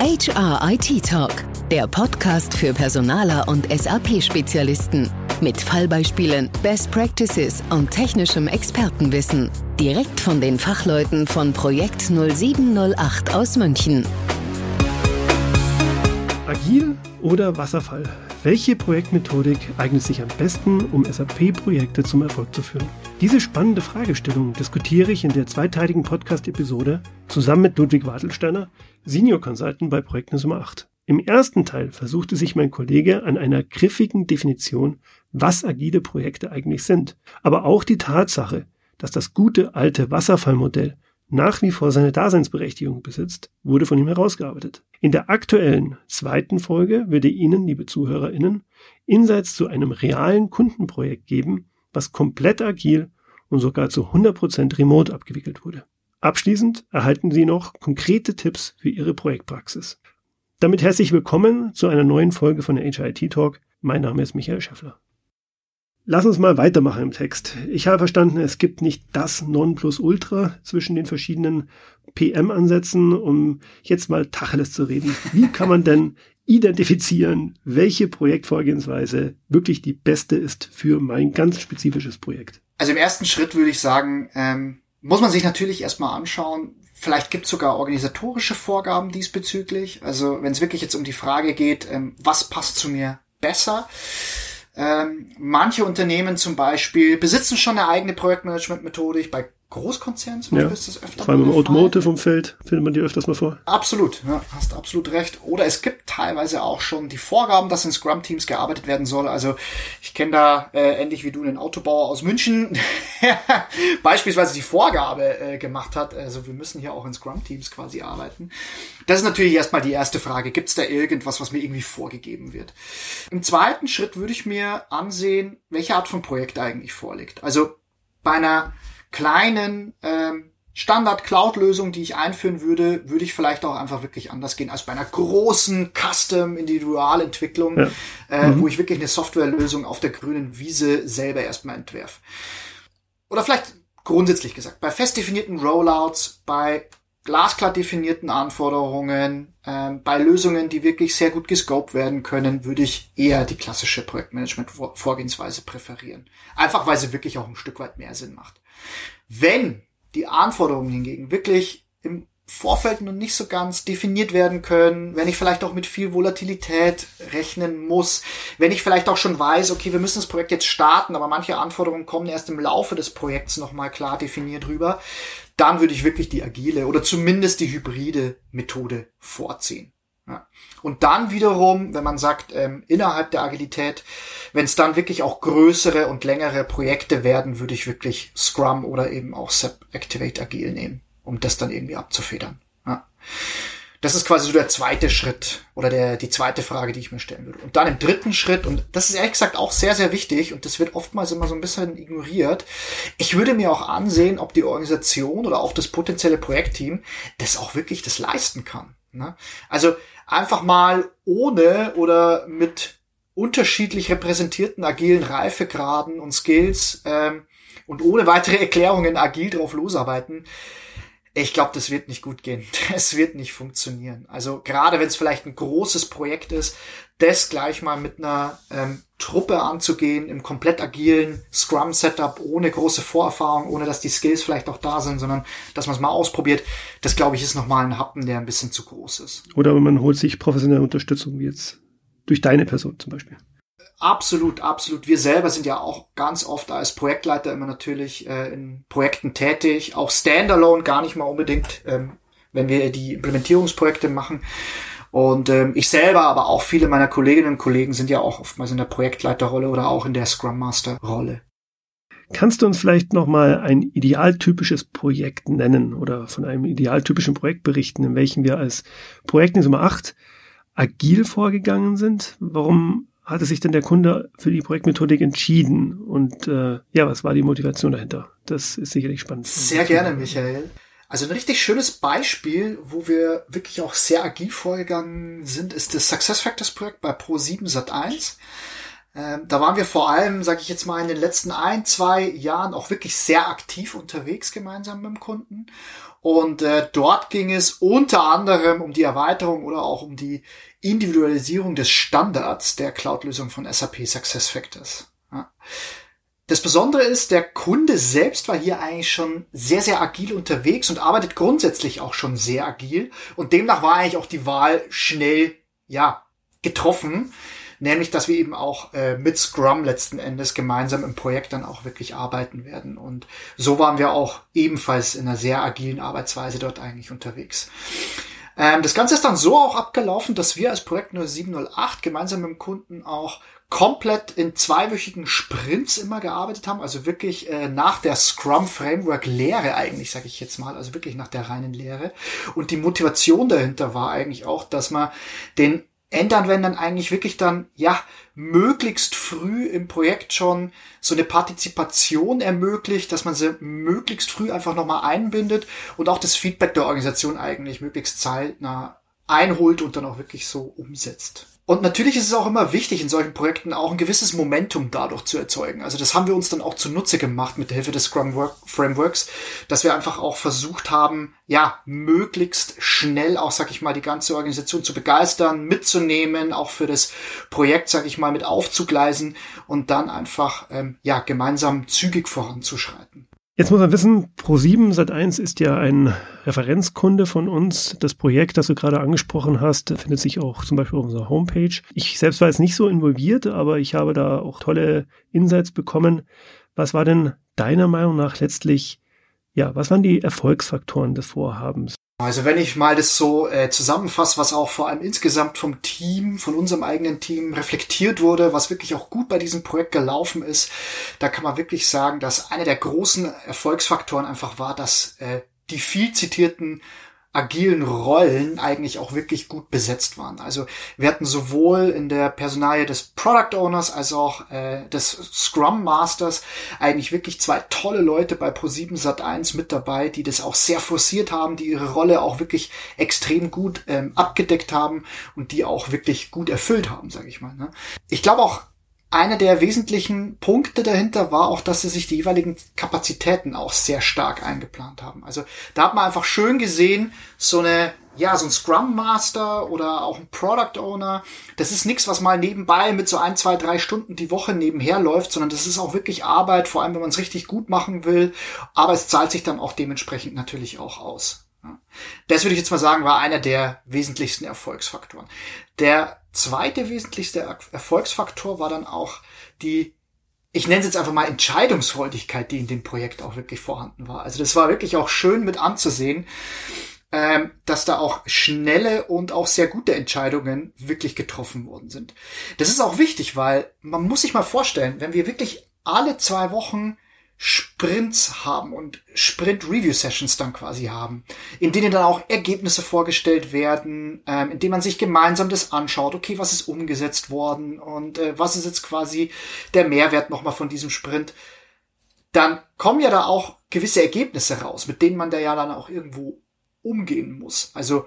HR IT Talk, der Podcast für Personaler und SAP-Spezialisten. Mit Fallbeispielen, Best Practices und technischem Expertenwissen. Direkt von den Fachleuten von Projekt 0708 aus München. Agil oder Wasserfall? Welche Projektmethodik eignet sich am besten, um SAP-Projekte zum Erfolg zu führen? Diese spannende Fragestellung diskutiere ich in der zweiteiligen Podcast-Episode zusammen mit Ludwig Wartelsteiner, Senior Consultant bei Projekt Nummer 8. Im ersten Teil versuchte sich mein Kollege an einer griffigen Definition, was agile Projekte eigentlich sind, aber auch die Tatsache, dass das gute alte Wasserfallmodell nach wie vor seine Daseinsberechtigung besitzt, wurde von ihm herausgearbeitet. In der aktuellen zweiten Folge wird er Ihnen, liebe ZuhörerInnen, Insights zu einem realen Kundenprojekt geben, was komplett agil und sogar zu 100% remote abgewickelt wurde. Abschließend erhalten Sie noch konkrete Tipps für Ihre Projektpraxis. Damit herzlich willkommen zu einer neuen Folge von der HIT Talk. Mein Name ist Michael Schäffler. Lass uns mal weitermachen im Text. Ich habe verstanden, es gibt nicht das Nonplusultra zwischen den verschiedenen PM-Ansätzen, um jetzt mal Tacheles zu reden. Wie kann man denn identifizieren, welche Projektvorgehensweise wirklich die beste ist für mein ganz spezifisches Projekt? Also im ersten Schritt würde ich sagen, ähm, muss man sich natürlich erstmal anschauen, Vielleicht gibt es sogar organisatorische Vorgaben diesbezüglich. Also wenn es wirklich jetzt um die Frage geht, ähm, was passt zu mir besser, ähm, manche Unternehmen zum Beispiel besitzen schon eine eigene Projektmanagement-Methodik. Bei Großkonzernen zum Beispiel ja. ist das öfter Vor allem im Automotive-Umfeld findet man die öfters mal vor. Absolut, ja, hast absolut recht. Oder es gibt teilweise auch schon die Vorgaben, dass in Scrum-Teams gearbeitet werden soll. Also ich kenne da äh, ähnlich wie du einen Autobauer aus München, beispielsweise die Vorgabe äh, gemacht hat. Also wir müssen hier auch in Scrum-Teams quasi arbeiten. Das ist natürlich erstmal die erste Frage. Gibt es da irgendwas, was mir irgendwie vorgegeben wird? Im zweiten Schritt würde ich mir ansehen, welche Art von Projekt eigentlich vorliegt. Also bei einer kleinen ähm, Standard-Cloud-Lösung, die ich einführen würde, würde ich vielleicht auch einfach wirklich anders gehen als bei einer großen Custom-Individualentwicklung, ja. äh, mhm. wo ich wirklich eine Softwarelösung auf der grünen Wiese selber erstmal entwerf. Oder vielleicht grundsätzlich gesagt, bei fest definierten Rollouts, bei glasklar definierten Anforderungen, äh, bei Lösungen, die wirklich sehr gut gescoped werden können, würde ich eher die klassische Projektmanagement-Vorgehensweise präferieren. Einfach weil sie wirklich auch ein Stück weit mehr Sinn macht. Wenn die Anforderungen hingegen wirklich im Vorfeld noch nicht so ganz definiert werden können, wenn ich vielleicht auch mit viel Volatilität rechnen muss, wenn ich vielleicht auch schon weiß, okay, wir müssen das Projekt jetzt starten, aber manche Anforderungen kommen erst im Laufe des Projekts nochmal klar definiert rüber, dann würde ich wirklich die agile oder zumindest die hybride Methode vorziehen. Ja. Und dann wiederum, wenn man sagt, ähm, innerhalb der Agilität, wenn es dann wirklich auch größere und längere Projekte werden, würde ich wirklich Scrum oder eben auch SAP Activate Agil nehmen, um das dann irgendwie abzufedern. Ja. Das ist quasi so der zweite Schritt oder der, die zweite Frage, die ich mir stellen würde. Und dann im dritten Schritt, und das ist ehrlich gesagt auch sehr, sehr wichtig und das wird oftmals immer so ein bisschen ignoriert. Ich würde mir auch ansehen, ob die Organisation oder auch das potenzielle Projektteam das auch wirklich das leisten kann. Ne? Also einfach mal ohne oder mit unterschiedlich repräsentierten agilen Reifegraden und Skills ähm, und ohne weitere Erklärungen agil drauf losarbeiten. Ich glaube, das wird nicht gut gehen. Es wird nicht funktionieren. Also gerade wenn es vielleicht ein großes Projekt ist, das gleich mal mit einer ähm, Truppe anzugehen, im komplett agilen Scrum-Setup, ohne große Vorerfahrung, ohne dass die Skills vielleicht auch da sind, sondern dass man es mal ausprobiert, das glaube ich ist nochmal ein Happen, der ein bisschen zu groß ist. Oder man holt sich professionelle Unterstützung, wie jetzt durch deine Person zum Beispiel. Absolut, absolut. Wir selber sind ja auch ganz oft als Projektleiter immer natürlich äh, in Projekten tätig, auch standalone gar nicht mal unbedingt, ähm, wenn wir die Implementierungsprojekte machen. Und ähm, ich selber, aber auch viele meiner Kolleginnen und Kollegen sind ja auch oftmals in der Projektleiterrolle oder auch in der Scrum Master Rolle. Kannst du uns vielleicht noch mal ein idealtypisches Projekt nennen oder von einem idealtypischen Projekt berichten, in welchem wir als Projekt Nummer 8 agil vorgegangen sind? Warum hatte sich denn der Kunde für die Projektmethodik entschieden? Und äh, ja, was war die Motivation dahinter? Das ist sicherlich spannend. Sehr gerne, Michael. Also ein richtig schönes Beispiel, wo wir wirklich auch sehr agil vorgegangen sind, ist das SuccessFactors Projekt bei Pro7 Sat1. Ähm, da waren wir vor allem, sage ich jetzt mal, in den letzten ein, zwei Jahren auch wirklich sehr aktiv unterwegs gemeinsam mit dem Kunden. Und äh, dort ging es unter anderem um die Erweiterung oder auch um die Individualisierung des Standards der Cloud-Lösung von SAP SuccessFactors. Ja. Das Besondere ist, der Kunde selbst war hier eigentlich schon sehr, sehr agil unterwegs und arbeitet grundsätzlich auch schon sehr agil. Und demnach war eigentlich auch die Wahl schnell, ja, getroffen. Nämlich, dass wir eben auch äh, mit Scrum letzten Endes gemeinsam im Projekt dann auch wirklich arbeiten werden. Und so waren wir auch ebenfalls in einer sehr agilen Arbeitsweise dort eigentlich unterwegs. Ähm, das Ganze ist dann so auch abgelaufen, dass wir als Projekt 0708 gemeinsam mit dem Kunden auch komplett in zweiwöchigen Sprints immer gearbeitet haben, also wirklich äh, nach der Scrum Framework Lehre eigentlich, sage ich jetzt mal, also wirklich nach der reinen Lehre. Und die Motivation dahinter war eigentlich auch, dass man den Endanwendern eigentlich wirklich dann, ja, möglichst früh im Projekt schon so eine Partizipation ermöglicht, dass man sie möglichst früh einfach nochmal einbindet und auch das Feedback der Organisation eigentlich möglichst zeitnah einholt und dann auch wirklich so umsetzt. Und natürlich ist es auch immer wichtig, in solchen Projekten auch ein gewisses Momentum dadurch zu erzeugen. Also das haben wir uns dann auch zunutze gemacht mit der Hilfe des Scrum Frameworks, dass wir einfach auch versucht haben, ja, möglichst schnell auch, sag ich mal, die ganze Organisation zu begeistern, mitzunehmen, auch für das Projekt, sag ich mal, mit aufzugleisen und dann einfach, ähm, ja, gemeinsam zügig voranzuschreiten. Jetzt muss man wissen, Pro7 Sat1 ist ja ein Referenzkunde von uns. Das Projekt, das du gerade angesprochen hast, findet sich auch zum Beispiel auf unserer Homepage. Ich selbst war jetzt nicht so involviert, aber ich habe da auch tolle Insights bekommen. Was war denn deiner Meinung nach letztlich, ja, was waren die Erfolgsfaktoren des Vorhabens? Also wenn ich mal das so äh, zusammenfasse, was auch vor allem insgesamt vom Team, von unserem eigenen Team reflektiert wurde, was wirklich auch gut bei diesem Projekt gelaufen ist, da kann man wirklich sagen, dass einer der großen Erfolgsfaktoren einfach war, dass äh, die viel zitierten agilen Rollen eigentlich auch wirklich gut besetzt waren. Also wir hatten sowohl in der Personalie des Product Owners als auch äh, des Scrum Masters eigentlich wirklich zwei tolle Leute bei Pro7 Sat1 mit dabei, die das auch sehr forciert haben, die ihre Rolle auch wirklich extrem gut ähm, abgedeckt haben und die auch wirklich gut erfüllt haben, sage ich mal. Ne? Ich glaube auch einer der wesentlichen Punkte dahinter war auch, dass sie sich die jeweiligen Kapazitäten auch sehr stark eingeplant haben. Also da hat man einfach schön gesehen, so eine ja, so ein Scrum Master oder auch ein Product Owner, das ist nichts, was mal nebenbei mit so ein, zwei, drei Stunden die Woche nebenher läuft, sondern das ist auch wirklich Arbeit, vor allem wenn man es richtig gut machen will. Aber es zahlt sich dann auch dementsprechend natürlich auch aus. Das würde ich jetzt mal sagen, war einer der wesentlichsten Erfolgsfaktoren. Der zweite wesentlichste Erfolgsfaktor war dann auch die, ich nenne es jetzt einfach mal Entscheidungsfreudigkeit, die in dem Projekt auch wirklich vorhanden war. Also das war wirklich auch schön mit anzusehen, ähm, dass da auch schnelle und auch sehr gute Entscheidungen wirklich getroffen worden sind. Das ist auch wichtig, weil man muss sich mal vorstellen, wenn wir wirklich alle zwei Wochen Sprints haben und Sprint-Review-Sessions dann quasi haben, in denen dann auch Ergebnisse vorgestellt werden, ähm, in denen man sich gemeinsam das anschaut, okay, was ist umgesetzt worden und äh, was ist jetzt quasi der Mehrwert nochmal von diesem Sprint, dann kommen ja da auch gewisse Ergebnisse raus, mit denen man da ja dann auch irgendwo umgehen muss. Also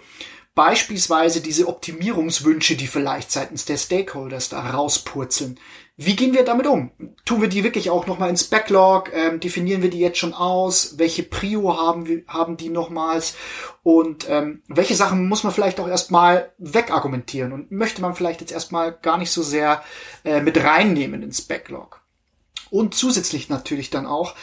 beispielsweise diese Optimierungswünsche, die vielleicht seitens der Stakeholders da rauspurzeln, wie gehen wir damit um? Tun wir die wirklich auch nochmal ins Backlog? Ähm, definieren wir die jetzt schon aus? Welche Prio haben, wir, haben die nochmals? Und ähm, welche Sachen muss man vielleicht auch erstmal wegargumentieren? Und möchte man vielleicht jetzt erstmal gar nicht so sehr äh, mit reinnehmen ins Backlog? Und zusätzlich natürlich dann auch,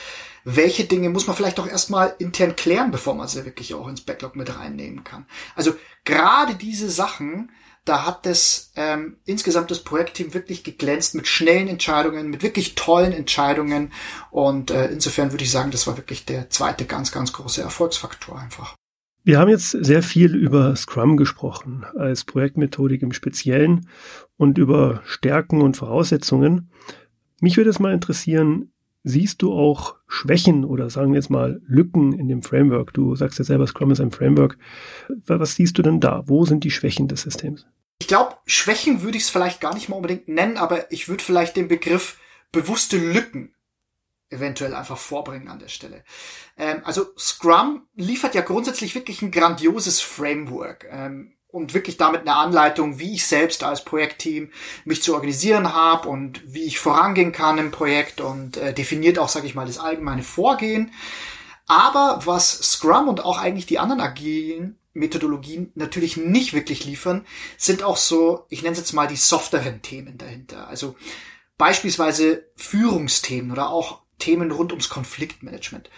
welche Dinge muss man vielleicht auch erstmal intern klären, bevor man sie wirklich auch ins Backlog mit reinnehmen kann. Also gerade diese Sachen da hat das ähm, insgesamt das Projektteam wirklich geglänzt mit schnellen Entscheidungen, mit wirklich tollen Entscheidungen. Und äh, insofern würde ich sagen, das war wirklich der zweite ganz, ganz große Erfolgsfaktor einfach. Wir haben jetzt sehr viel über Scrum gesprochen, als Projektmethodik im Speziellen und über Stärken und Voraussetzungen. Mich würde es mal interessieren, siehst du auch Schwächen oder sagen wir jetzt mal Lücken in dem Framework? Du sagst ja selber, Scrum ist ein Framework. Was siehst du denn da? Wo sind die Schwächen des Systems? Ich glaube, Schwächen würde ich es vielleicht gar nicht mal unbedingt nennen, aber ich würde vielleicht den Begriff bewusste Lücken eventuell einfach vorbringen an der Stelle. Ähm, also Scrum liefert ja grundsätzlich wirklich ein grandioses Framework. Ähm, und wirklich damit eine Anleitung, wie ich selbst als Projektteam mich zu organisieren habe und wie ich vorangehen kann im Projekt und äh, definiert auch, sage ich mal, das allgemeine Vorgehen. Aber was Scrum und auch eigentlich die anderen agilen Methodologien natürlich nicht wirklich liefern, sind auch so, ich nenne es jetzt mal die softeren Themen dahinter. Also beispielsweise Führungsthemen oder auch Themen rund ums Konfliktmanagement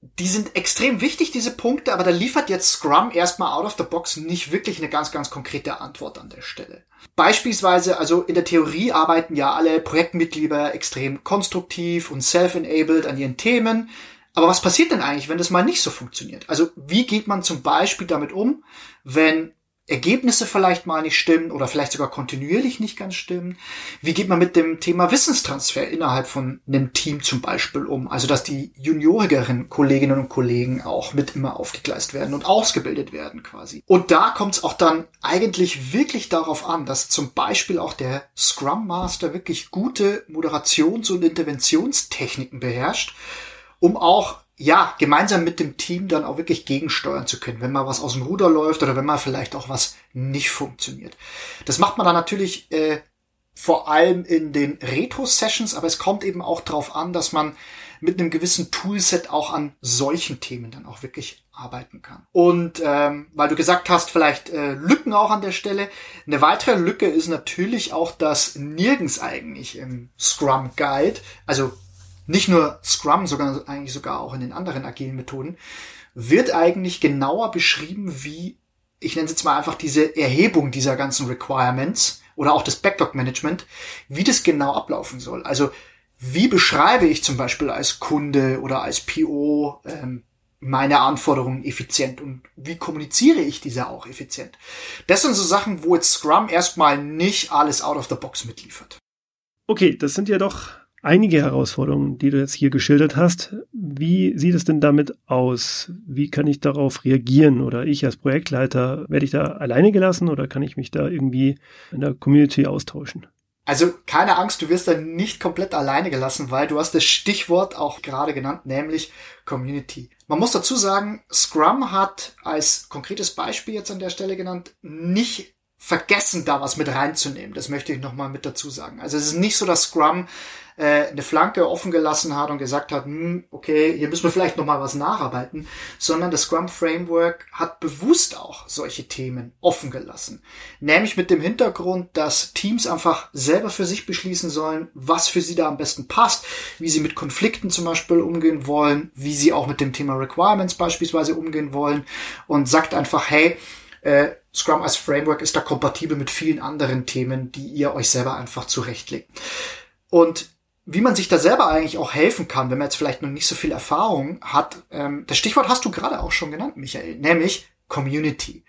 die sind extrem wichtig, diese Punkte, aber da liefert jetzt Scrum erstmal out of the box nicht wirklich eine ganz, ganz konkrete Antwort an der Stelle. Beispielsweise, also in der Theorie arbeiten ja alle Projektmitglieder extrem konstruktiv und self-enabled an ihren Themen. Aber was passiert denn eigentlich, wenn das mal nicht so funktioniert? Also wie geht man zum Beispiel damit um, wenn Ergebnisse vielleicht mal nicht stimmen oder vielleicht sogar kontinuierlich nicht ganz stimmen? Wie geht man mit dem Thema Wissenstransfer innerhalb von einem Team zum Beispiel um? Also, dass die juniorigeren Kolleginnen und Kollegen auch mit immer aufgegleist werden und ausgebildet werden quasi. Und da kommt es auch dann eigentlich wirklich darauf an, dass zum Beispiel auch der Scrum Master wirklich gute Moderations- und Interventionstechniken beherrscht, um auch ja, gemeinsam mit dem Team dann auch wirklich gegensteuern zu können, wenn mal was aus dem Ruder läuft oder wenn mal vielleicht auch was nicht funktioniert. Das macht man dann natürlich äh, vor allem in den Retro-Sessions, aber es kommt eben auch darauf an, dass man mit einem gewissen Toolset auch an solchen Themen dann auch wirklich arbeiten kann. Und ähm, weil du gesagt hast, vielleicht äh, Lücken auch an der Stelle. Eine weitere Lücke ist natürlich auch, dass nirgends eigentlich im Scrum Guide, also nicht nur Scrum, sondern eigentlich sogar auch in den anderen agilen Methoden, wird eigentlich genauer beschrieben, wie, ich nenne es jetzt mal einfach diese Erhebung dieser ganzen Requirements oder auch das Backlog-Management, wie das genau ablaufen soll. Also wie beschreibe ich zum Beispiel als Kunde oder als PO ähm, meine Anforderungen effizient und wie kommuniziere ich diese auch effizient? Das sind so Sachen, wo jetzt Scrum erstmal nicht alles out of the box mitliefert. Okay, das sind ja doch einige Herausforderungen, die du jetzt hier geschildert hast. Wie sieht es denn damit aus? Wie kann ich darauf reagieren? Oder ich als Projektleiter, werde ich da alleine gelassen oder kann ich mich da irgendwie in der Community austauschen? Also keine Angst, du wirst da nicht komplett alleine gelassen, weil du hast das Stichwort auch gerade genannt, nämlich Community. Man muss dazu sagen, Scrum hat als konkretes Beispiel jetzt an der Stelle genannt, nicht vergessen, da was mit reinzunehmen. Das möchte ich nochmal mit dazu sagen. Also es ist nicht so, dass Scrum äh, eine Flanke offen gelassen hat und gesagt hat, hm, okay, hier müssen wir vielleicht nochmal was nacharbeiten, sondern das Scrum Framework hat bewusst auch solche Themen offen gelassen. Nämlich mit dem Hintergrund, dass Teams einfach selber für sich beschließen sollen, was für sie da am besten passt, wie sie mit Konflikten zum Beispiel umgehen wollen, wie sie auch mit dem Thema Requirements beispielsweise umgehen wollen und sagt einfach, hey, äh, Scrum als Framework ist da kompatibel mit vielen anderen Themen, die ihr euch selber einfach zurechtlegt. Und wie man sich da selber eigentlich auch helfen kann, wenn man jetzt vielleicht noch nicht so viel Erfahrung hat, ähm, das Stichwort hast du gerade auch schon genannt, Michael, nämlich Community.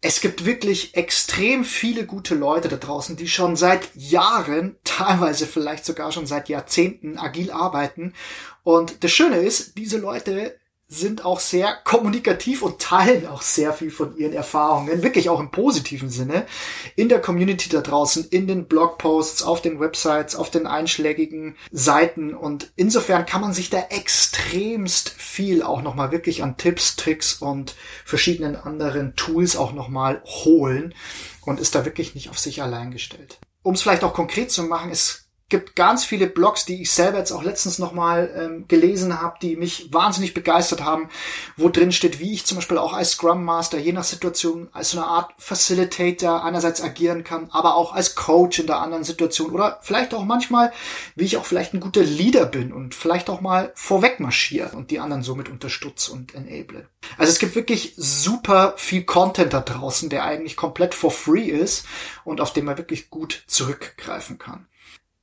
Es gibt wirklich extrem viele gute Leute da draußen, die schon seit Jahren, teilweise vielleicht sogar schon seit Jahrzehnten agil arbeiten. Und das Schöne ist, diese Leute sind auch sehr kommunikativ und teilen auch sehr viel von ihren Erfahrungen, wirklich auch im positiven Sinne, in der Community da draußen, in den Blogposts, auf den Websites, auf den einschlägigen Seiten und insofern kann man sich da extremst viel auch nochmal wirklich an Tipps, Tricks und verschiedenen anderen Tools auch nochmal holen und ist da wirklich nicht auf sich allein gestellt. Um es vielleicht auch konkret zu machen, es gibt ganz viele Blogs, die ich selber jetzt auch letztens nochmal ähm, gelesen habe, die mich wahnsinnig begeistert haben, wo drin steht, wie ich zum Beispiel auch als Scrum Master je nach Situation als so eine Art Facilitator einerseits agieren kann, aber auch als Coach in der anderen Situation oder vielleicht auch manchmal, wie ich auch vielleicht ein guter Leader bin und vielleicht auch mal vorweg marschiere und die anderen somit unterstütze und enable. Also es gibt wirklich super viel Content da draußen, der eigentlich komplett for free ist und auf den man wirklich gut zurückgreifen kann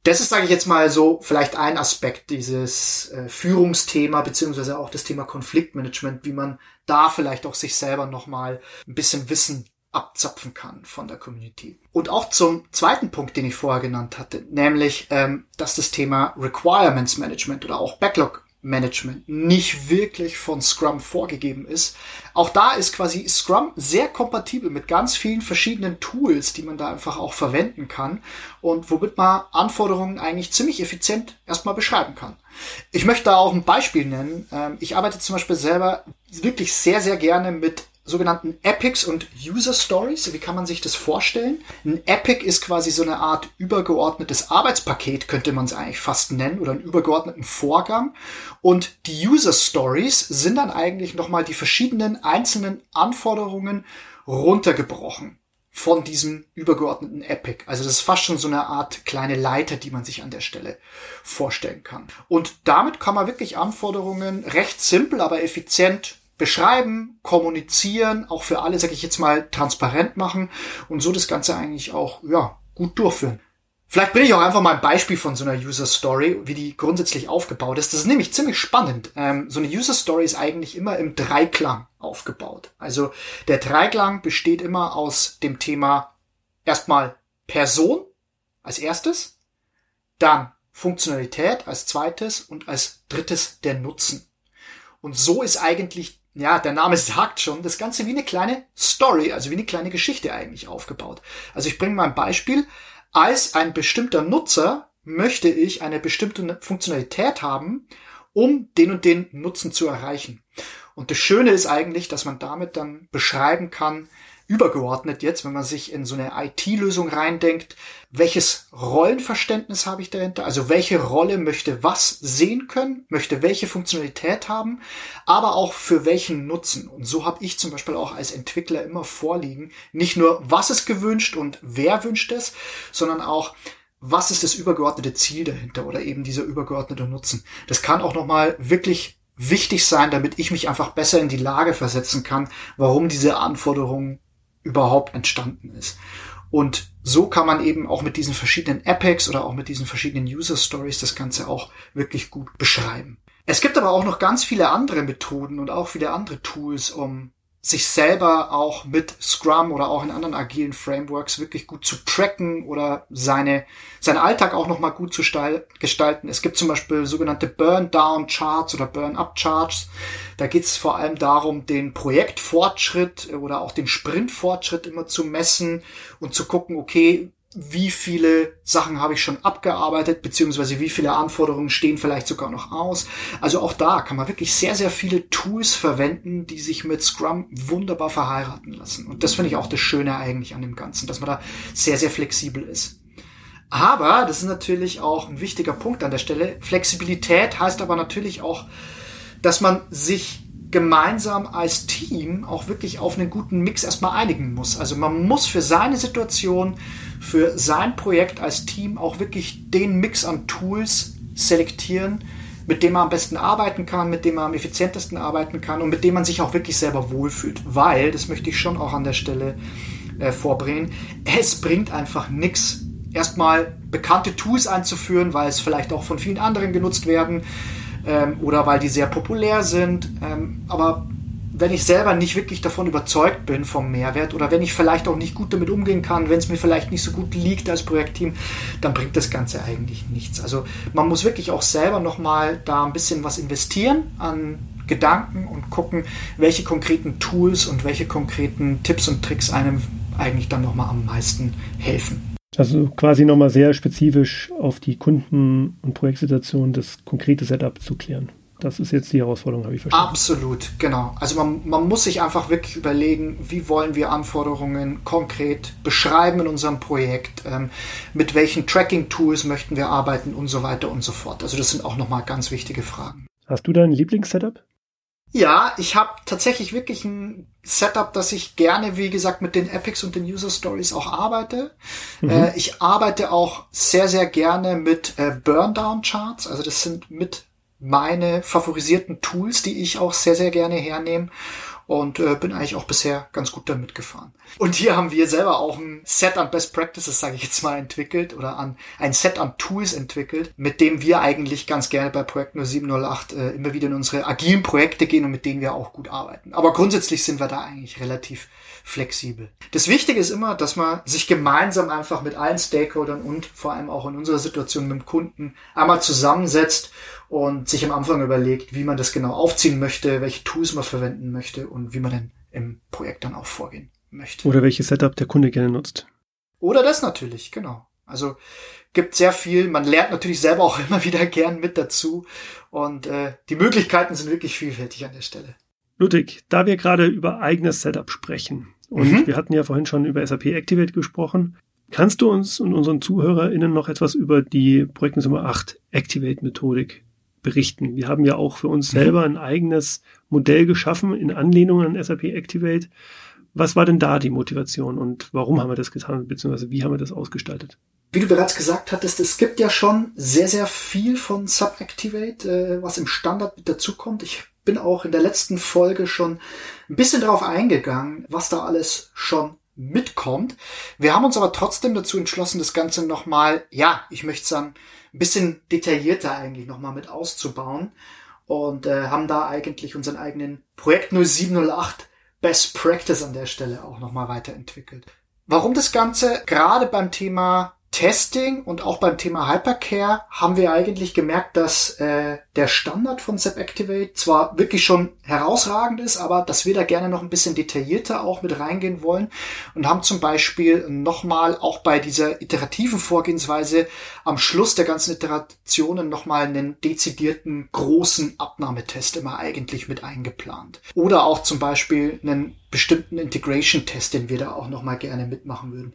das ist, sage ich jetzt mal so, vielleicht ein Aspekt dieses äh, Führungsthema, beziehungsweise auch das Thema Konfliktmanagement, wie man da vielleicht auch sich selber nochmal ein bisschen Wissen abzapfen kann von der Community. Und auch zum zweiten Punkt, den ich vorher genannt hatte, nämlich, ähm, dass das Thema Requirements Management oder auch Backlog Management nicht wirklich von Scrum vorgegeben ist. Auch da ist quasi Scrum sehr kompatibel mit ganz vielen verschiedenen Tools, die man da einfach auch verwenden kann und womit man Anforderungen eigentlich ziemlich effizient erstmal beschreiben kann. Ich möchte da auch ein Beispiel nennen. Ähm, ich arbeite zum Beispiel selber wirklich sehr, sehr gerne mit sogenannten Epics und User Stories. Wie kann man sich das vorstellen? Ein Epic ist quasi so eine Art übergeordnetes Arbeitspaket, könnte man es eigentlich fast nennen, oder einen übergeordneten Vorgang. Und die User Stories sind dann eigentlich nochmal die verschiedenen einzelnen Anforderungen runtergebrochen von diesem übergeordneten Epic. Also das ist fast schon so eine Art kleine Leiter, die man sich an der Stelle vorstellen kann. Und damit kann man wirklich Anforderungen recht simpel, aber effizient beschreiben, kommunizieren, auch für alle, sage ich jetzt mal, transparent machen und so das Ganze eigentlich auch ja gut durchführen. Vielleicht bringe ich auch einfach mal ein Beispiel von so einer User Story, wie die grundsätzlich aufgebaut ist. Das ist nämlich ziemlich spannend. Ähm, so eine User Story ist eigentlich immer im Dreiklang aufgebaut. Also der Dreiklang besteht immer aus dem Thema erstmal Person als erstes, dann Funktionalität als zweites und als drittes der Nutzen. Und so ist eigentlich ja, der Name sagt schon, das Ganze wie eine kleine Story, also wie eine kleine Geschichte eigentlich aufgebaut. Also ich bringe mal ein Beispiel. Als ein bestimmter Nutzer möchte ich eine bestimmte Funktionalität haben, um den und den Nutzen zu erreichen. Und das Schöne ist eigentlich, dass man damit dann beschreiben kann, übergeordnet jetzt, wenn man sich in so eine IT-Lösung reindenkt, welches Rollenverständnis habe ich dahinter? Also welche Rolle möchte was sehen können, möchte welche Funktionalität haben, aber auch für welchen Nutzen. Und so habe ich zum Beispiel auch als Entwickler immer vorliegen, nicht nur was ist gewünscht und wer wünscht es, sondern auch was ist das übergeordnete Ziel dahinter oder eben dieser übergeordnete Nutzen. Das kann auch nochmal wirklich wichtig sein, damit ich mich einfach besser in die Lage versetzen kann, warum diese Anforderungen überhaupt entstanden ist. Und so kann man eben auch mit diesen verschiedenen Epics oder auch mit diesen verschiedenen User Stories das Ganze auch wirklich gut beschreiben. Es gibt aber auch noch ganz viele andere Methoden und auch viele andere Tools, um sich selber auch mit Scrum oder auch in anderen agilen Frameworks wirklich gut zu tracken oder seine, seinen Alltag auch nochmal gut zu gestalten. Es gibt zum Beispiel sogenannte Burn-Down-Charts oder Burn-Up-Charts. Da geht es vor allem darum, den Projektfortschritt oder auch den Sprintfortschritt immer zu messen und zu gucken, okay, wie viele Sachen habe ich schon abgearbeitet, beziehungsweise wie viele Anforderungen stehen vielleicht sogar noch aus. Also auch da kann man wirklich sehr, sehr viele Tools verwenden, die sich mit Scrum wunderbar verheiraten lassen. Und das finde ich auch das Schöne eigentlich an dem Ganzen, dass man da sehr, sehr flexibel ist. Aber, das ist natürlich auch ein wichtiger Punkt an der Stelle, Flexibilität heißt aber natürlich auch, dass man sich gemeinsam als Team auch wirklich auf einen guten Mix erstmal einigen muss. Also man muss für seine Situation, für sein Projekt als Team auch wirklich den Mix an Tools selektieren, mit dem man am besten arbeiten kann, mit dem man am effizientesten arbeiten kann und mit dem man sich auch wirklich selber wohlfühlt. Weil, das möchte ich schon auch an der Stelle äh, vorbringen, es bringt einfach nichts, erstmal bekannte Tools einzuführen, weil es vielleicht auch von vielen anderen genutzt werden ähm, oder weil die sehr populär sind. Ähm, aber wenn ich selber nicht wirklich davon überzeugt bin vom Mehrwert oder wenn ich vielleicht auch nicht gut damit umgehen kann, wenn es mir vielleicht nicht so gut liegt als Projektteam, dann bringt das Ganze eigentlich nichts. Also man muss wirklich auch selber nochmal da ein bisschen was investieren an Gedanken und gucken, welche konkreten Tools und welche konkreten Tipps und Tricks einem eigentlich dann nochmal am meisten helfen. Also quasi nochmal sehr spezifisch auf die Kunden- und Projektsituation das konkrete Setup zu klären. Das ist jetzt die Herausforderung, habe ich verstanden. Absolut, genau. Also man, man muss sich einfach wirklich überlegen, wie wollen wir Anforderungen konkret beschreiben in unserem Projekt, ähm, mit welchen Tracking-Tools möchten wir arbeiten und so weiter und so fort. Also das sind auch nochmal ganz wichtige Fragen. Hast du dein Lieblingssetup? Ja, ich habe tatsächlich wirklich ein Setup, dass ich gerne, wie gesagt, mit den Epics und den User Stories auch arbeite. Mhm. Äh, ich arbeite auch sehr, sehr gerne mit äh, Burndown-Charts. Also das sind mit meine favorisierten Tools, die ich auch sehr, sehr gerne hernehme. und äh, bin eigentlich auch bisher ganz gut damit gefahren. Und hier haben wir selber auch ein Set an Best Practices, sage ich jetzt mal, entwickelt oder an ein Set an Tools entwickelt, mit dem wir eigentlich ganz gerne bei Projekt 0708 äh, immer wieder in unsere agilen Projekte gehen und mit denen wir auch gut arbeiten. Aber grundsätzlich sind wir da eigentlich relativ flexibel. Das Wichtige ist immer, dass man sich gemeinsam einfach mit allen Stakeholdern und vor allem auch in unserer Situation mit dem Kunden einmal zusammensetzt und sich am Anfang überlegt, wie man das genau aufziehen möchte, welche Tools man verwenden möchte und wie man denn im Projekt dann auch vorgehen möchte. Oder welches Setup der Kunde gerne nutzt. Oder das natürlich, genau. Also gibt sehr viel. Man lernt natürlich selber auch immer wieder gern mit dazu. Und äh, die Möglichkeiten sind wirklich vielfältig an der Stelle. Ludwig, da wir gerade über eigenes Setup sprechen und mhm. wir hatten ja vorhin schon über SAP Activate gesprochen, kannst du uns und unseren ZuhörerInnen noch etwas über die Projektnummer 8 Activate Methodik berichten. Wir haben ja auch für uns mhm. selber ein eigenes Modell geschaffen in Anlehnung an SAP Activate. Was war denn da die Motivation und warum haben wir das getan, beziehungsweise wie haben wir das ausgestaltet? Wie du bereits gesagt hattest, es gibt ja schon sehr, sehr viel von Subactivate, äh, was im Standard mit dazukommt. Ich bin auch in der letzten Folge schon ein bisschen darauf eingegangen, was da alles schon mitkommt. Wir haben uns aber trotzdem dazu entschlossen, das Ganze nochmal, ja, ich möchte sagen, ein bisschen detaillierter eigentlich nochmal mit auszubauen und äh, haben da eigentlich unseren eigenen Projekt 0708 Best Practice an der Stelle auch nochmal weiterentwickelt. Warum das Ganze gerade beim Thema Testing und auch beim Thema Hypercare haben wir eigentlich gemerkt, dass äh, der Standard von SAP Activate zwar wirklich schon herausragend ist, aber dass wir da gerne noch ein bisschen detaillierter auch mit reingehen wollen und haben zum Beispiel nochmal auch bei dieser iterativen Vorgehensweise am Schluss der ganzen Iterationen nochmal einen dezidierten großen Abnahmetest immer eigentlich mit eingeplant. Oder auch zum Beispiel einen bestimmten Integration-Test, den wir da auch nochmal gerne mitmachen würden.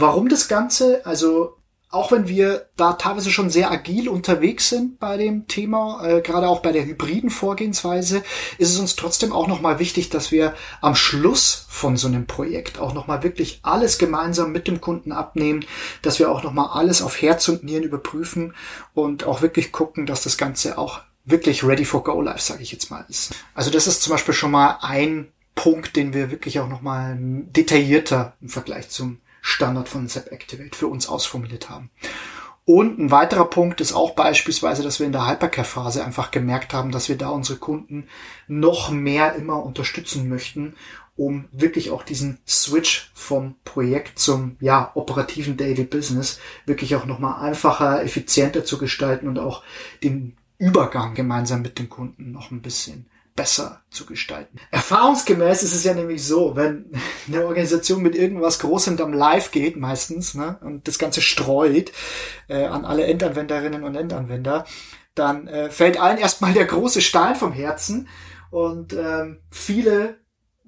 Warum das Ganze? Also auch wenn wir da teilweise schon sehr agil unterwegs sind bei dem Thema, äh, gerade auch bei der hybriden Vorgehensweise, ist es uns trotzdem auch nochmal wichtig, dass wir am Schluss von so einem Projekt auch nochmal wirklich alles gemeinsam mit dem Kunden abnehmen, dass wir auch nochmal alles auf Herz und Nieren überprüfen und auch wirklich gucken, dass das Ganze auch wirklich ready for go live, sage ich jetzt mal, ist. Also das ist zum Beispiel schon mal ein Punkt, den wir wirklich auch nochmal detaillierter im Vergleich zum Standard von SAP Activate für uns ausformuliert haben. Und ein weiterer Punkt ist auch beispielsweise, dass wir in der Hypercare-Phase einfach gemerkt haben, dass wir da unsere Kunden noch mehr immer unterstützen möchten, um wirklich auch diesen Switch vom Projekt zum ja, operativen Daily Business wirklich auch nochmal einfacher, effizienter zu gestalten und auch den Übergang gemeinsam mit den Kunden noch ein bisschen besser zu gestalten. Erfahrungsgemäß ist es ja nämlich so, wenn eine Organisation mit irgendwas Großem dann live geht, meistens, ne, und das Ganze streut äh, an alle Endanwenderinnen und Endanwender, dann äh, fällt allen erstmal der große Stein vom Herzen und ähm, viele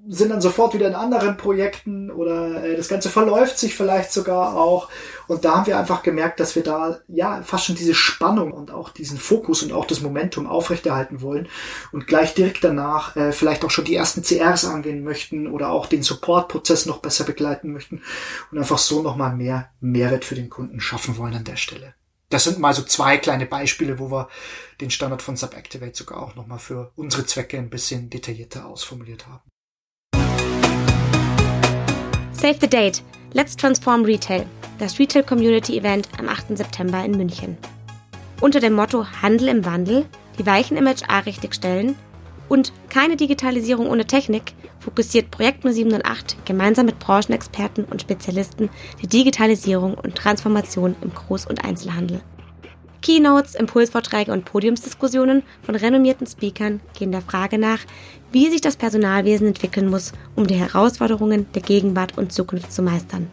sind dann sofort wieder in anderen Projekten oder äh, das Ganze verläuft sich vielleicht sogar auch. Und da haben wir einfach gemerkt, dass wir da ja fast schon diese Spannung und auch diesen Fokus und auch das Momentum aufrechterhalten wollen und gleich direkt danach äh, vielleicht auch schon die ersten CRs angehen möchten oder auch den Supportprozess noch besser begleiten möchten und einfach so nochmal mehr Mehrwert für den Kunden schaffen wollen an der Stelle. Das sind mal so zwei kleine Beispiele, wo wir den Standard von Subactivate sogar auch nochmal für unsere Zwecke ein bisschen detaillierter ausformuliert haben. Save the Date. Let's Transform Retail. Das Retail Community Event am 8. September in München. Unter dem Motto Handel im Wandel, die Weichen im HR richtigstellen und keine Digitalisierung ohne Technik fokussiert Projekt 0708 gemeinsam mit Branchenexperten und Spezialisten die Digitalisierung und Transformation im Groß- und Einzelhandel. Keynotes, Impulsvorträge und Podiumsdiskussionen von renommierten Speakern gehen der Frage nach, wie sich das Personalwesen entwickeln muss, um die Herausforderungen der Gegenwart und Zukunft zu meistern.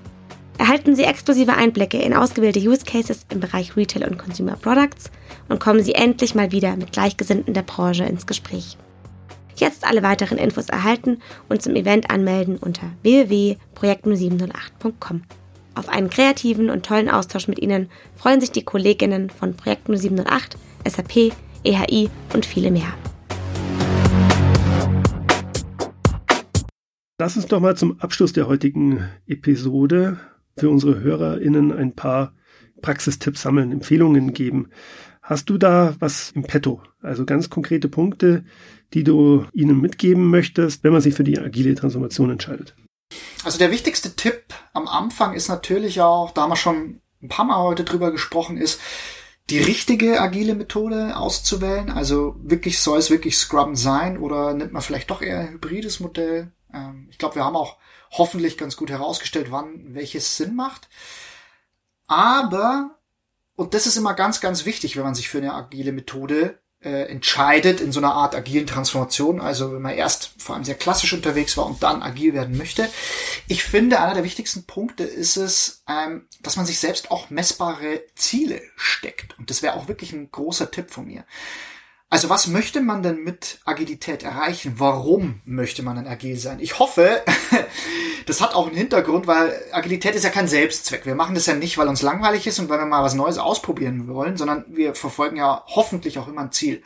Erhalten Sie exklusive Einblicke in ausgewählte Use Cases im Bereich Retail und Consumer Products und kommen Sie endlich mal wieder mit Gleichgesinnten der Branche ins Gespräch. Jetzt alle weiteren Infos erhalten und zum Event anmelden unter www.projekt0708.com. Auf einen kreativen und tollen Austausch mit Ihnen freuen sich die Kolleginnen von Projekt 0708, SAP, EHI und viele mehr. Lass uns doch mal zum Abschluss der heutigen Episode für unsere HörerInnen ein paar Praxistipps sammeln, Empfehlungen geben. Hast du da was im Petto? Also ganz konkrete Punkte, die du ihnen mitgeben möchtest, wenn man sich für die agile Transformation entscheidet? Also der wichtigste Tipp am Anfang ist natürlich auch, da haben wir schon ein paar Mal heute drüber gesprochen, ist, die richtige agile Methode auszuwählen. Also wirklich soll es wirklich Scrum sein oder nimmt man vielleicht doch eher ein hybrides Modell. Ähm, ich glaube, wir haben auch hoffentlich ganz gut herausgestellt, wann welches Sinn macht. Aber, und das ist immer ganz, ganz wichtig, wenn man sich für eine agile Methode äh, entscheidet in so einer Art agilen Transformation, also wenn man erst vor allem sehr klassisch unterwegs war und dann agil werden möchte. Ich finde, einer der wichtigsten Punkte ist es, ähm, dass man sich selbst auch messbare Ziele steckt. Und das wäre auch wirklich ein großer Tipp von mir. Also was möchte man denn mit Agilität erreichen? Warum möchte man denn agil sein? Ich hoffe, das hat auch einen Hintergrund, weil Agilität ist ja kein Selbstzweck. Wir machen das ja nicht, weil uns langweilig ist und weil wir mal was Neues ausprobieren wollen, sondern wir verfolgen ja hoffentlich auch immer ein Ziel.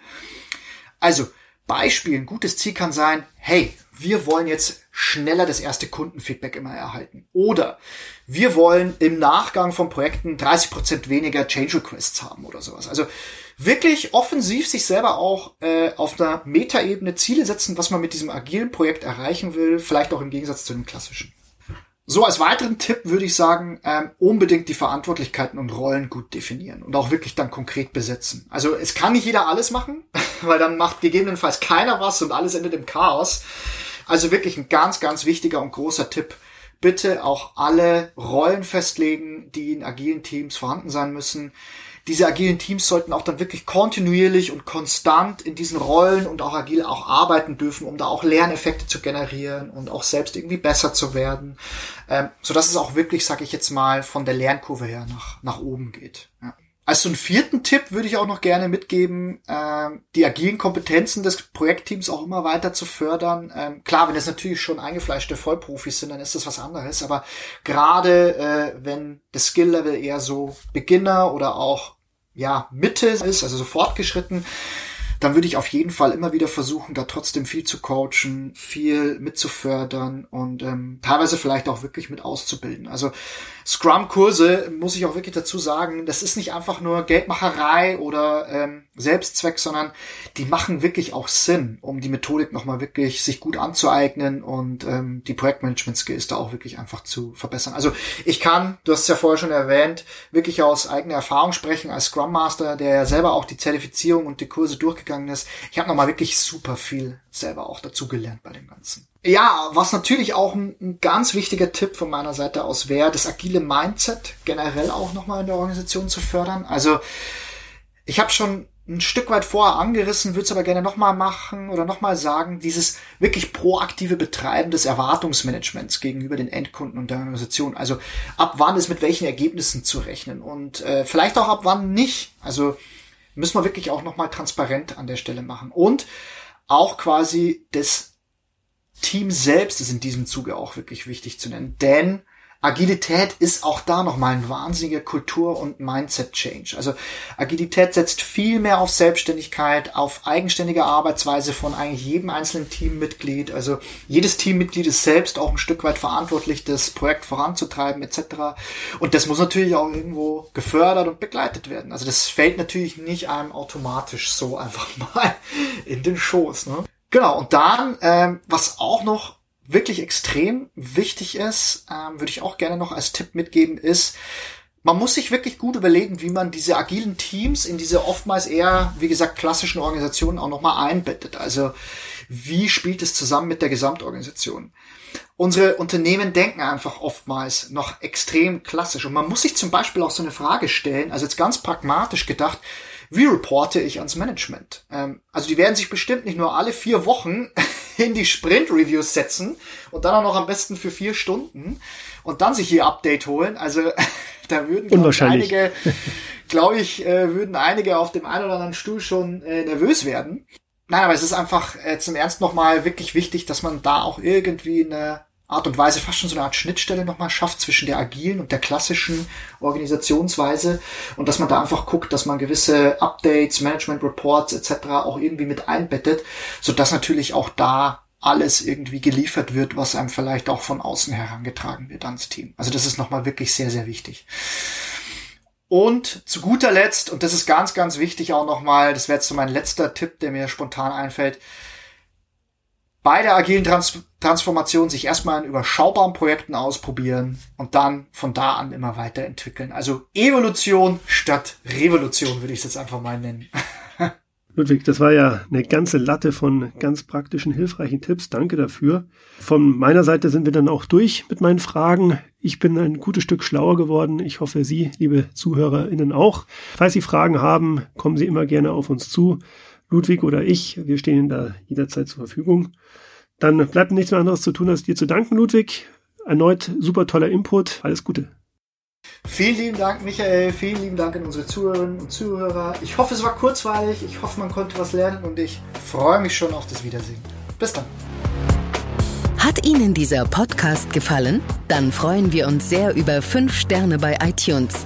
Also Beispiel, ein gutes Ziel kann sein, hey, wir wollen jetzt schneller das erste Kundenfeedback immer erhalten. Oder wir wollen im Nachgang von Projekten 30 Prozent weniger Change Requests haben oder sowas. Also wirklich offensiv sich selber auch äh, auf einer Metaebene Ziele setzen, was man mit diesem agilen Projekt erreichen will, vielleicht auch im Gegensatz zu dem klassischen. So, als weiteren Tipp würde ich sagen, ähm, unbedingt die Verantwortlichkeiten und Rollen gut definieren und auch wirklich dann konkret besetzen. Also es kann nicht jeder alles machen, weil dann macht gegebenenfalls keiner was und alles endet im Chaos. Also wirklich ein ganz, ganz wichtiger und großer Tipp. Bitte auch alle Rollen festlegen, die in agilen Teams vorhanden sein müssen diese agilen Teams sollten auch dann wirklich kontinuierlich und konstant in diesen Rollen und auch agil auch arbeiten dürfen, um da auch Lerneffekte zu generieren und auch selbst irgendwie besser zu werden, ähm, so dass es auch wirklich, sag ich jetzt mal, von der Lernkurve her nach nach oben geht. Ja. Als so einen vierten Tipp würde ich auch noch gerne mitgeben, äh, die agilen Kompetenzen des Projektteams auch immer weiter zu fördern. Ähm, klar, wenn es natürlich schon eingefleischte Vollprofis sind, dann ist das was anderes. Aber gerade äh, wenn das Skill-Level eher so Beginner oder auch ja Mitte ist, also so fortgeschritten, dann würde ich auf jeden Fall immer wieder versuchen, da trotzdem viel zu coachen, viel mitzufördern und ähm, teilweise vielleicht auch wirklich mit auszubilden. Also Scrum-Kurse, muss ich auch wirklich dazu sagen, das ist nicht einfach nur Geldmacherei oder ähm, Selbstzweck, sondern die machen wirklich auch Sinn, um die Methodik nochmal wirklich sich gut anzueignen und ähm, die Projektmanagement-Skills da auch wirklich einfach zu verbessern. Also ich kann, du hast es ja vorher schon erwähnt, wirklich aus eigener Erfahrung sprechen als Scrum Master, der ja selber auch die Zertifizierung und die Kurse durchgegangen ist. Ich habe nochmal wirklich super viel selber auch dazu gelernt bei dem Ganzen. Ja, was natürlich auch ein, ein ganz wichtiger Tipp von meiner Seite aus wäre, das agile Mindset generell auch nochmal in der Organisation zu fördern. Also ich habe schon ein Stück weit vorher angerissen, würde es aber gerne nochmal machen oder nochmal sagen, dieses wirklich proaktive Betreiben des Erwartungsmanagements gegenüber den Endkunden und der Organisation. Also ab wann ist mit welchen Ergebnissen zu rechnen und äh, vielleicht auch ab wann nicht. Also müssen wir wirklich auch nochmal transparent an der Stelle machen. Und auch quasi das Team selbst ist in diesem Zuge auch wirklich wichtig zu nennen, denn Agilität ist auch da nochmal ein wahnsinniger Kultur- und Mindset-Change. Also Agilität setzt viel mehr auf Selbstständigkeit, auf eigenständige Arbeitsweise von eigentlich jedem einzelnen Teammitglied. Also jedes Teammitglied ist selbst auch ein Stück weit verantwortlich, das Projekt voranzutreiben etc. Und das muss natürlich auch irgendwo gefördert und begleitet werden. Also das fällt natürlich nicht einem automatisch so einfach mal in den Schoß. Ne? Genau, und dann, ähm, was auch noch wirklich extrem wichtig ist, ähm, würde ich auch gerne noch als Tipp mitgeben, ist, man muss sich wirklich gut überlegen, wie man diese agilen Teams in diese oftmals eher, wie gesagt, klassischen Organisationen auch nochmal einbettet. Also wie spielt es zusammen mit der Gesamtorganisation? Unsere Unternehmen denken einfach oftmals noch extrem klassisch. Und man muss sich zum Beispiel auch so eine Frage stellen, also jetzt ganz pragmatisch gedacht, wie reporte ich ans Management? Ähm, also die werden sich bestimmt nicht nur alle vier Wochen in die Sprint-Reviews setzen und dann auch noch am besten für vier Stunden und dann sich ihr Update holen. Also da würden glaub einige, glaube ich, äh, würden einige auf dem einen oder anderen Stuhl schon äh, nervös werden. Nein, aber es ist einfach äh, zum Ernst nochmal wirklich wichtig, dass man da auch irgendwie eine Art und Weise fast schon so eine Art Schnittstelle nochmal schafft zwischen der agilen und der klassischen Organisationsweise und dass man da einfach guckt, dass man gewisse Updates, Management Reports etc. auch irgendwie mit einbettet, so dass natürlich auch da alles irgendwie geliefert wird, was einem vielleicht auch von außen herangetragen wird ans Team. Also das ist nochmal wirklich sehr, sehr wichtig. Und zu guter Letzt, und das ist ganz, ganz wichtig auch nochmal, das wäre jetzt so mein letzter Tipp, der mir spontan einfällt, bei der agilen Trans Transformation sich erstmal in überschaubaren Projekten ausprobieren und dann von da an immer weiterentwickeln. Also Evolution statt Revolution würde ich es jetzt einfach mal nennen. Ludwig, das war ja eine ganze Latte von ganz praktischen, hilfreichen Tipps. Danke dafür. Von meiner Seite sind wir dann auch durch mit meinen Fragen. Ich bin ein gutes Stück schlauer geworden. Ich hoffe, Sie, liebe ZuhörerInnen, auch. Falls Sie Fragen haben, kommen Sie immer gerne auf uns zu. Ludwig oder ich, wir stehen da jederzeit zur Verfügung. Dann bleibt nichts mehr anderes zu tun, als dir zu danken, Ludwig. Erneut super toller Input. Alles Gute. Vielen lieben Dank, Michael. Vielen lieben Dank an unsere Zuhörerinnen und Zuhörer. Ich hoffe, es war kurzweilig. Ich hoffe, man konnte was lernen und ich freue mich schon auf das Wiedersehen. Bis dann. Hat Ihnen dieser Podcast gefallen? Dann freuen wir uns sehr über 5 Sterne bei iTunes.